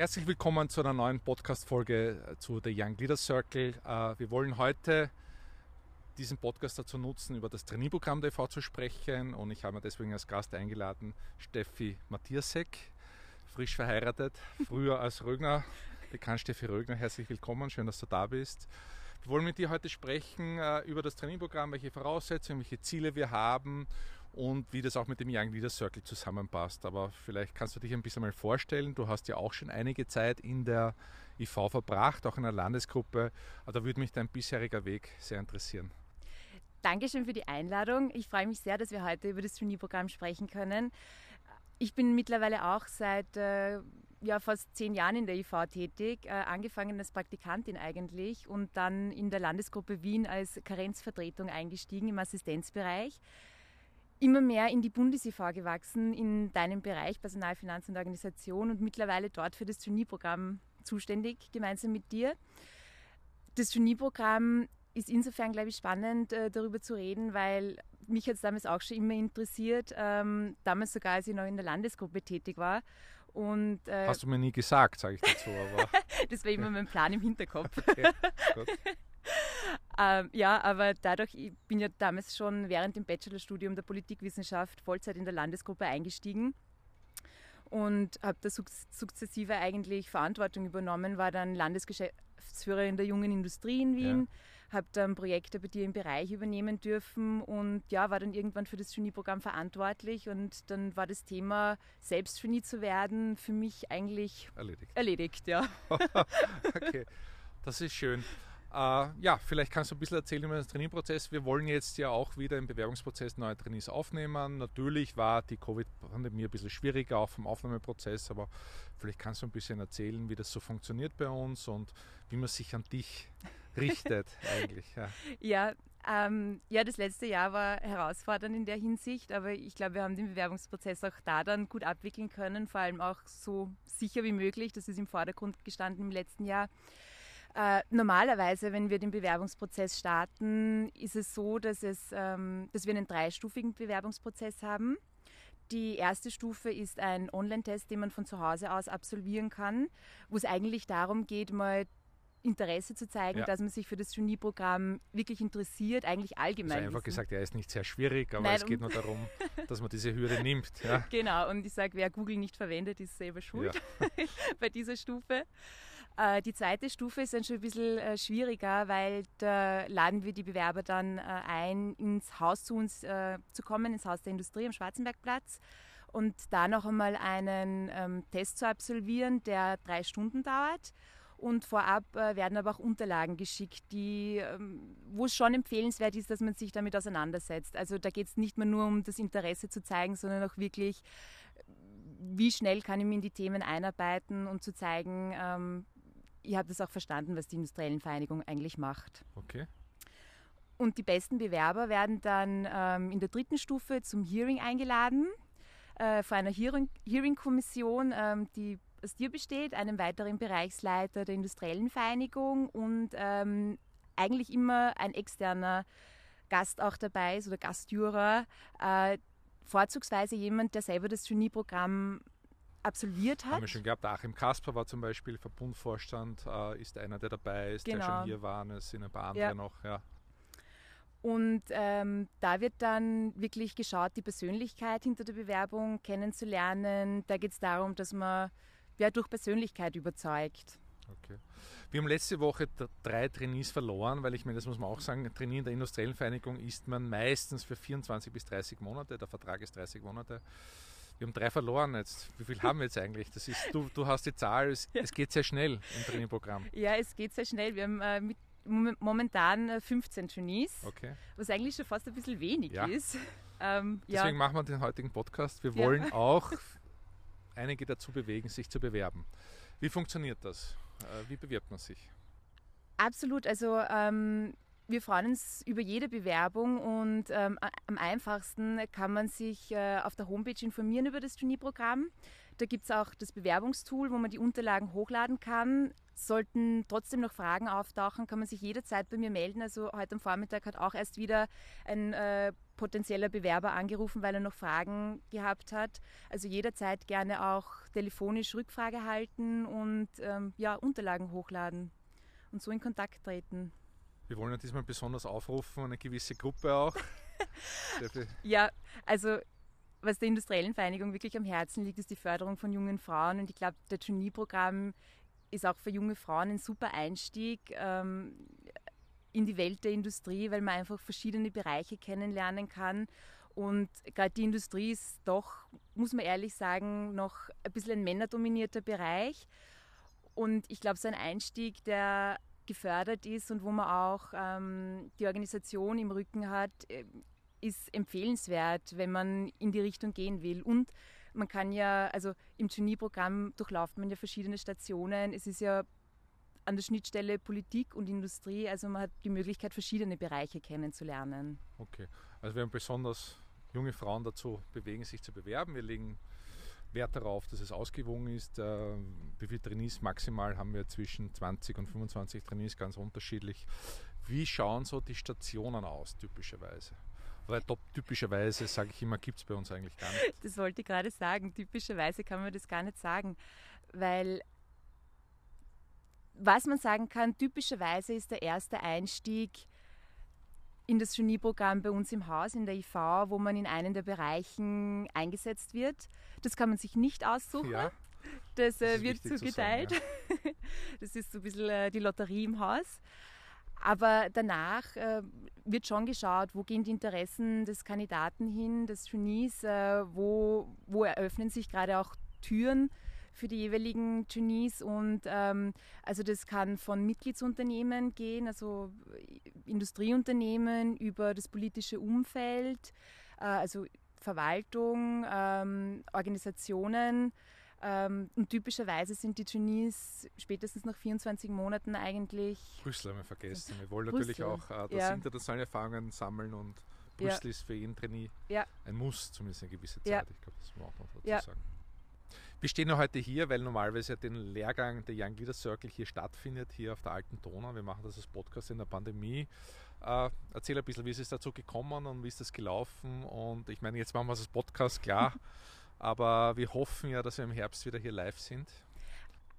Herzlich willkommen zu einer neuen Podcast-Folge äh, zu The Young Leader Circle. Äh, wir wollen heute diesen Podcast dazu nutzen, über das Trainierprogramm EV zu sprechen und ich habe mir deswegen als Gast eingeladen Steffi Matthiasek, frisch verheiratet, früher als Rögner, bekannt Steffi Rögner. Herzlich willkommen, schön, dass du da bist. Wir wollen mit dir heute sprechen äh, über das Trainingprogramm, welche Voraussetzungen, welche Ziele wir haben und wie das auch mit dem Young Leader Circle zusammenpasst. Aber vielleicht kannst du dich ein bisschen mal vorstellen. Du hast ja auch schon einige Zeit in der IV verbracht, auch in der Landesgruppe. Da würde mich dein bisheriger Weg sehr interessieren. Dankeschön für die Einladung. Ich freue mich sehr, dass wir heute über das Trainee-Programm sprechen können. Ich bin mittlerweile auch seit äh, ja, fast zehn Jahren in der IV tätig, äh, angefangen als Praktikantin eigentlich und dann in der Landesgruppe Wien als Karenzvertretung eingestiegen im Assistenzbereich immer mehr in die Bundes-IV gewachsen, in deinem Bereich Personal, Finanz und Organisation und mittlerweile dort für das Trainee-Programm zuständig, gemeinsam mit dir. Das Trainee-Programm ist insofern, glaube ich, spannend, äh, darüber zu reden, weil mich hat es damals auch schon immer interessiert, ähm, damals sogar, als ich noch in der Landesgruppe tätig war. Und, äh, Hast du mir nie gesagt, sage ich dazu, aber. das war immer mein Plan im Hinterkopf. okay, gut. ähm, ja, aber dadurch, ich bin ja damals schon während dem Bachelorstudium der Politikwissenschaft Vollzeit in der Landesgruppe eingestiegen und habe da sukzessive eigentlich Verantwortung übernommen, war dann Landesgeschäftsführerin der jungen Industrie in Wien, ja. habe dann Projekte bei dir im Bereich übernehmen dürfen und ja, war dann irgendwann für das Genie-Programm verantwortlich und dann war das Thema, selbst Genie zu werden, für mich eigentlich erledigt. Erledigt, ja. okay, das ist schön. Äh, ja, vielleicht kannst du ein bisschen erzählen über den Trainierprozess. Wir wollen jetzt ja auch wieder im Bewerbungsprozess neue Trainees aufnehmen. Natürlich war die Covid-Pandemie ein bisschen schwieriger, auch vom Aufnahmeprozess, aber vielleicht kannst du ein bisschen erzählen, wie das so funktioniert bei uns und wie man sich an dich richtet eigentlich. Ja, ja, ähm, ja, das letzte Jahr war herausfordernd in der Hinsicht, aber ich glaube, wir haben den Bewerbungsprozess auch da dann gut abwickeln können, vor allem auch so sicher wie möglich. Das ist im Vordergrund gestanden im letzten Jahr. Äh, normalerweise, wenn wir den Bewerbungsprozess starten, ist es so, dass, es, ähm, dass wir einen dreistufigen Bewerbungsprozess haben. Die erste Stufe ist ein Online-Test, den man von zu Hause aus absolvieren kann, wo es eigentlich darum geht, mal Interesse zu zeigen, ja. dass man sich für das Genie-Programm wirklich interessiert, eigentlich allgemein. Also einfach gesagt, er ist nicht sehr schwierig, aber Nein, es geht nur darum, dass man diese Hürde nimmt. Ja. Genau, und ich sage, wer Google nicht verwendet, ist selber schuld bei dieser Stufe. Äh, die zweite Stufe ist dann schon ein bisschen äh, schwieriger, weil da laden wir die Bewerber dann äh, ein, ins Haus zu uns zu kommen, ins Haus der Industrie am Schwarzenbergplatz und da noch einmal einen ähm, Test zu absolvieren, der drei Stunden dauert. Und vorab werden aber auch Unterlagen geschickt, die, ähm, wo es schon empfehlenswert ist, dass man sich damit auseinandersetzt. Also da geht es nicht mehr nur um das Interesse zu zeigen, sondern auch wirklich, wie schnell kann ich mich in die Themen einarbeiten und zu zeigen, ihr habt es auch verstanden, was die Industriellen Vereinigung eigentlich macht. Okay. Und die besten Bewerber werden dann ähm, in der dritten Stufe zum Hearing eingeladen, äh, vor einer Hearing-Kommission, ähm, die aus dir besteht, einem weiteren Bereichsleiter der Industriellen Vereinigung und ähm, eigentlich immer ein externer Gast auch dabei ist oder Gastjuror, äh, vorzugsweise jemand, der selber das Genie-Programm absolviert hat. Haben wir schon gehabt. Achim Kasper war zum Beispiel Verbundvorstand, äh, ist einer, der dabei ist, genau. der schon genau. hier war. Es sind ein paar andere ja. noch. Ja. Und ähm, da wird dann wirklich geschaut, die Persönlichkeit hinter der Bewerbung kennenzulernen. Da geht es darum, dass man ja, durch Persönlichkeit überzeugt. Okay. Wir haben letzte Woche drei Trainees verloren, weil ich meine, das muss man auch sagen, Trainee in der industriellen Vereinigung ist man meistens für 24 bis 30 Monate. Der Vertrag ist 30 Monate. Wir haben drei verloren jetzt. Wie viel haben wir jetzt eigentlich? Das ist, du, du hast die Zahl, es, ja. es geht sehr schnell im Trainingprogramm. Ja, es geht sehr schnell. Wir haben äh, mit, momentan 15 äh, Trainees, okay. was eigentlich schon fast ein bisschen wenig ja. ist. Ähm, Deswegen ja. machen wir den heutigen Podcast. Wir wollen auch einige dazu bewegen, sich zu bewerben. Wie funktioniert das? Äh, wie bewirbt man sich? Absolut. Also ähm, wir freuen uns über jede Bewerbung und ähm, am einfachsten kann man sich äh, auf der Homepage informieren über das Trainee-Programm. Da gibt es auch das Bewerbungstool, wo man die Unterlagen hochladen kann. Sollten trotzdem noch Fragen auftauchen, kann man sich jederzeit bei mir melden. Also heute am Vormittag hat auch erst wieder ein äh, potenzieller Bewerber angerufen, weil er noch Fragen gehabt hat. Also jederzeit gerne auch telefonisch Rückfrage halten und ähm, ja, Unterlagen hochladen und so in Kontakt treten. Wir wollen ja diesmal besonders aufrufen, eine gewisse Gruppe auch. ja, also was der industriellen Vereinigung wirklich am Herzen liegt, ist die Förderung von jungen Frauen. Und ich glaube, das Trainee-Programm ist auch für junge Frauen ein super Einstieg ähm, in die Welt der Industrie, weil man einfach verschiedene Bereiche kennenlernen kann. Und gerade die Industrie ist doch, muss man ehrlich sagen, noch ein bisschen ein männerdominierter Bereich. Und ich glaube, so ein Einstieg, der gefördert ist und wo man auch ähm, die Organisation im Rücken hat, äh, ist empfehlenswert, wenn man in die Richtung gehen will. Und man kann ja, also im Trainee-Programm durchläuft man ja verschiedene Stationen. Es ist ja an der Schnittstelle Politik und Industrie, also man hat die Möglichkeit, verschiedene Bereiche kennenzulernen. Okay, also wir haben besonders junge Frauen dazu bewegen, sich zu bewerben. Wir legen Wert darauf, dass es ausgewogen ist. Äh, wie viele Trainees maximal haben wir zwischen 20 und 25 Trainees, ganz unterschiedlich. Wie schauen so die Stationen aus, typischerweise? Weil typischerweise, sage ich immer, gibt es bei uns eigentlich gar nicht. Das wollte ich gerade sagen. Typischerweise kann man das gar nicht sagen, weil was man sagen kann, typischerweise ist der erste Einstieg in das Genieprogramm bei uns im Haus, in der IV, wo man in einen der Bereichen eingesetzt wird. Das kann man sich nicht aussuchen. Ja, das, das äh, wird zugeteilt. Zu sagen, ja. Das ist so ein bisschen äh, die Lotterie im Haus. Aber danach äh, wird schon geschaut, wo gehen die Interessen des Kandidaten hin, des Trainees, äh, wo, wo eröffnen sich gerade auch Türen für die jeweiligen Trainees und ähm, also das kann von Mitgliedsunternehmen gehen, also Industrieunternehmen über das politische Umfeld, äh, also Verwaltung, ähm, Organisationen, ähm, und typischerweise sind die Trainees spätestens nach 24 Monaten eigentlich. Brüssel haben wir vergessen. Wir wollen Brüssel. natürlich auch äh, das ja. internationale Erfahrungen sammeln und Brüssel ja. ist für jeden Trainee ja. ein Muss, zumindest eine gewisse Zeit. Ich glaube, das muss man auch noch dazu sagen. Wir stehen ja heute hier, weil normalerweise den Lehrgang der Young Leader Circle hier stattfindet, hier auf der Alten Donau. Wir machen das als Podcast in der Pandemie. Äh, erzähl ein bisschen, wie ist es dazu gekommen und wie ist das gelaufen? Und ich meine, jetzt machen wir es als Podcast, klar. Aber wir hoffen ja, dass wir im Herbst wieder hier live sind.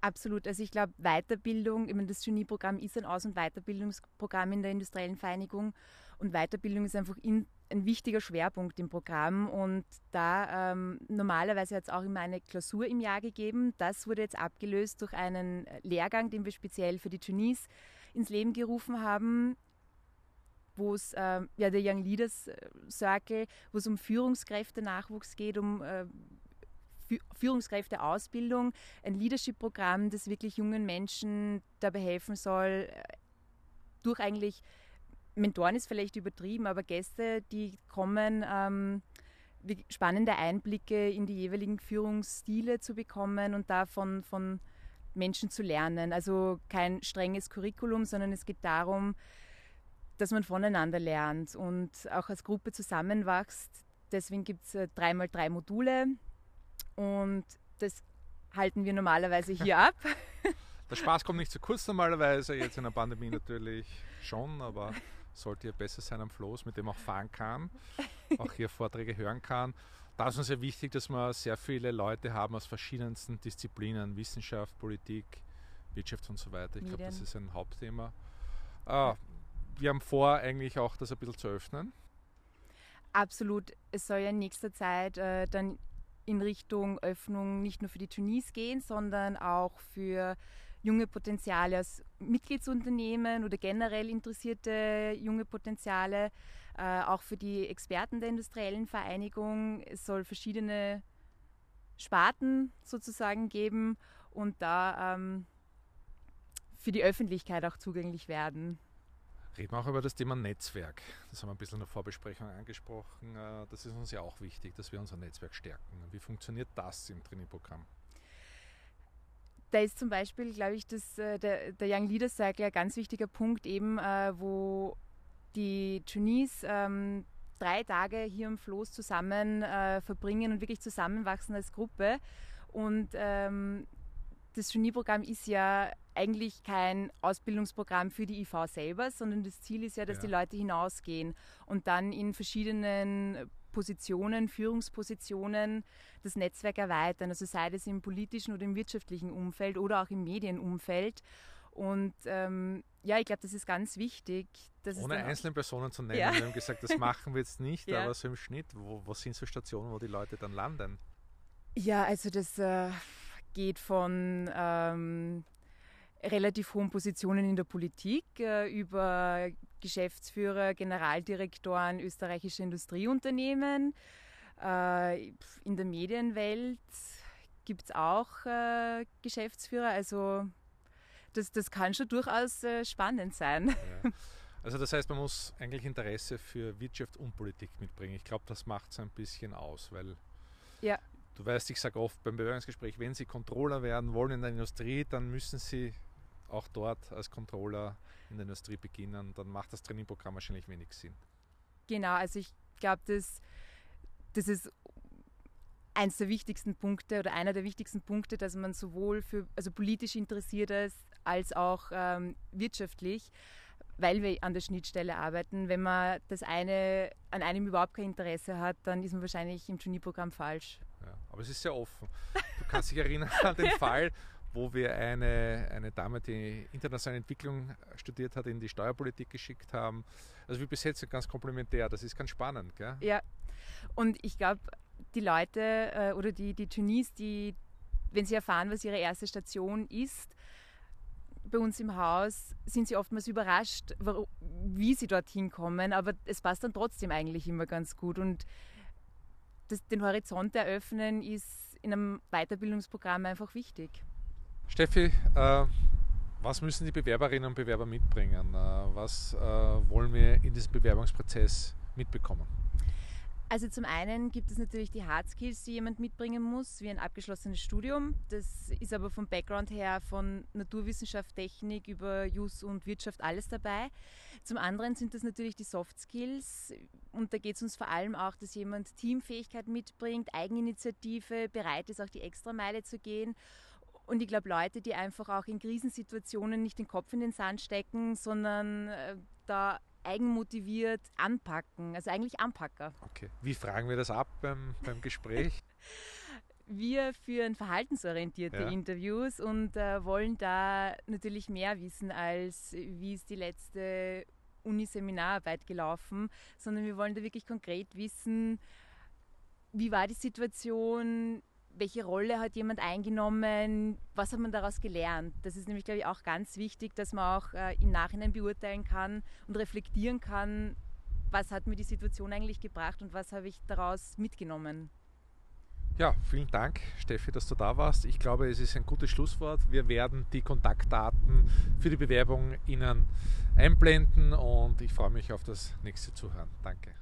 Absolut. Also ich glaube, Weiterbildung, ich meine, das Genieprogramm ist ein Aus- und Weiterbildungsprogramm in der industriellen Vereinigung und Weiterbildung ist einfach in, ein wichtiger Schwerpunkt im Programm und da ähm, normalerweise hat es auch immer eine Klausur im Jahr gegeben. Das wurde jetzt abgelöst durch einen Lehrgang, den wir speziell für die Trainees ins Leben gerufen haben, wo es äh, ja der Young Leaders äh, Circle, wo es um Führungskräfte-Nachwuchs geht, um äh, Führungskräfteausbildung, ein Leadership-Programm, das wirklich jungen Menschen dabei helfen soll, äh, durch eigentlich Mentoren ist vielleicht übertrieben, aber Gäste, die kommen, ähm, spannende Einblicke in die jeweiligen Führungsstile zu bekommen und davon von Menschen zu lernen. Also kein strenges Curriculum, sondern es geht darum, dass man voneinander lernt und auch als Gruppe zusammenwächst. Deswegen gibt es äh, dreimal drei Module und das halten wir normalerweise hier ab. Der Spaß kommt nicht zu kurz normalerweise, jetzt in der Pandemie natürlich schon, aber sollte ja besser sein am Floß, mit dem auch fahren kann, auch hier Vorträge hören kann. Da ist uns sehr wichtig, dass wir sehr viele Leute haben aus verschiedensten Disziplinen, Wissenschaft, Politik, Wirtschaft und so weiter. Ich glaube, das ist ein Hauptthema. Ah, wir haben vor, eigentlich auch das ein bisschen zu öffnen. Absolut. Es soll ja in nächster Zeit äh, dann in Richtung Öffnung nicht nur für die Tunis gehen, sondern auch für junge Potenziale aus Mitgliedsunternehmen oder generell interessierte junge Potenziale, äh, auch für die Experten der industriellen Vereinigung. Es soll verschiedene Sparten sozusagen geben und da ähm, für die Öffentlichkeit auch zugänglich werden. Reden wir auch über das Thema Netzwerk. Das haben wir ein bisschen in der Vorbesprechung angesprochen. Äh, das ist uns ja auch wichtig, dass wir unser Netzwerk stärken. Wie funktioniert das im Trainingprogramm? Da ist zum Beispiel, glaube ich, das, äh, der, der Young Leaders Cycle ein ganz wichtiger Punkt, eben äh, wo die Trainees ähm, drei Tage hier im Floß zusammen äh, verbringen und wirklich zusammenwachsen als Gruppe. Und ähm, das Trainee-Programm ist ja eigentlich kein Ausbildungsprogramm für die IV selber, sondern das Ziel ist ja, dass ja. die Leute hinausgehen und dann in verschiedenen Positionen, Führungspositionen das Netzwerk erweitern. Also sei das im politischen oder im wirtschaftlichen Umfeld oder auch im Medienumfeld. Und ähm, ja, ich glaube, das ist ganz wichtig. Ohne einzelne Personen zu nennen. Ja. Wir haben gesagt, das machen wir jetzt nicht, ja. aber so im Schnitt, wo, was sind so Stationen, wo die Leute dann landen? Ja, also das äh, geht von ähm, relativ hohen Positionen in der Politik äh, über Geschäftsführer, Generaldirektoren österreichischer Industrieunternehmen. Äh, in der Medienwelt gibt es auch äh, Geschäftsführer. Also das, das kann schon durchaus spannend sein. Ja. Also das heißt, man muss eigentlich Interesse für Wirtschaft und Politik mitbringen. Ich glaube, das macht es ein bisschen aus, weil ja. du weißt, ich sage oft beim Bewerbungsgespräch, wenn Sie Controller werden wollen in der Industrie, dann müssen Sie auch dort als Controller in der Industrie beginnen. Dann macht das Trainingprogramm wahrscheinlich wenig Sinn. Genau, also ich glaube, das, das ist eins der wichtigsten Punkte oder einer der wichtigsten Punkte, dass man sowohl für also politisch interessiert ist als auch ähm, wirtschaftlich, weil wir an der Schnittstelle arbeiten. Wenn man das eine an einem überhaupt kein Interesse hat, dann ist man wahrscheinlich im Trainee-Programm falsch. Ja, aber es ist sehr offen. Du kannst dich erinnern an den Fall, wo wir eine, eine Dame, die internationale Entwicklung studiert hat, in die Steuerpolitik geschickt haben. Also wie bis jetzt ganz komplementär. Das ist ganz spannend. Gell? Ja, und ich glaube, die Leute äh, oder die, die Trainees, die, wenn sie erfahren, was ihre erste Station ist, bei uns im Haus sind sie oftmals überrascht, wie sie dorthin kommen, aber es passt dann trotzdem eigentlich immer ganz gut. Und das, den Horizont eröffnen ist in einem Weiterbildungsprogramm einfach wichtig. Steffi, äh, was müssen die Bewerberinnen und Bewerber mitbringen? Äh, was äh, wollen wir in diesem Bewerbungsprozess mitbekommen? Also zum einen gibt es natürlich die Hard Skills, die jemand mitbringen muss, wie ein abgeschlossenes Studium. Das ist aber vom Background her von Naturwissenschaft, Technik über Jus und Wirtschaft alles dabei. Zum anderen sind das natürlich die Soft Skills und da geht es uns vor allem auch, dass jemand Teamfähigkeit mitbringt, Eigeninitiative, bereit ist auch die Extrameile zu gehen und ich glaube, Leute, die einfach auch in Krisensituationen nicht den Kopf in den Sand stecken, sondern äh, da eigenmotiviert anpacken, also eigentlich Anpacker. Okay. Wie fragen wir das ab beim, beim Gespräch? wir führen verhaltensorientierte ja. Interviews und äh, wollen da natürlich mehr wissen als wie ist die letzte Uniseminararbeit gelaufen, sondern wir wollen da wirklich konkret wissen, wie war die Situation, welche Rolle hat jemand eingenommen, was hat man daraus gelernt. Das ist nämlich, glaube ich, auch ganz wichtig, dass man auch äh, im Nachhinein beurteilen kann und reflektieren kann, was hat mir die Situation eigentlich gebracht und was habe ich daraus mitgenommen. Ja, vielen Dank, Steffi, dass du da warst. Ich glaube, es ist ein gutes Schlusswort. Wir werden die Kontaktdaten für die Bewerbung Ihnen einblenden und ich freue mich auf das nächste Zuhören. Danke.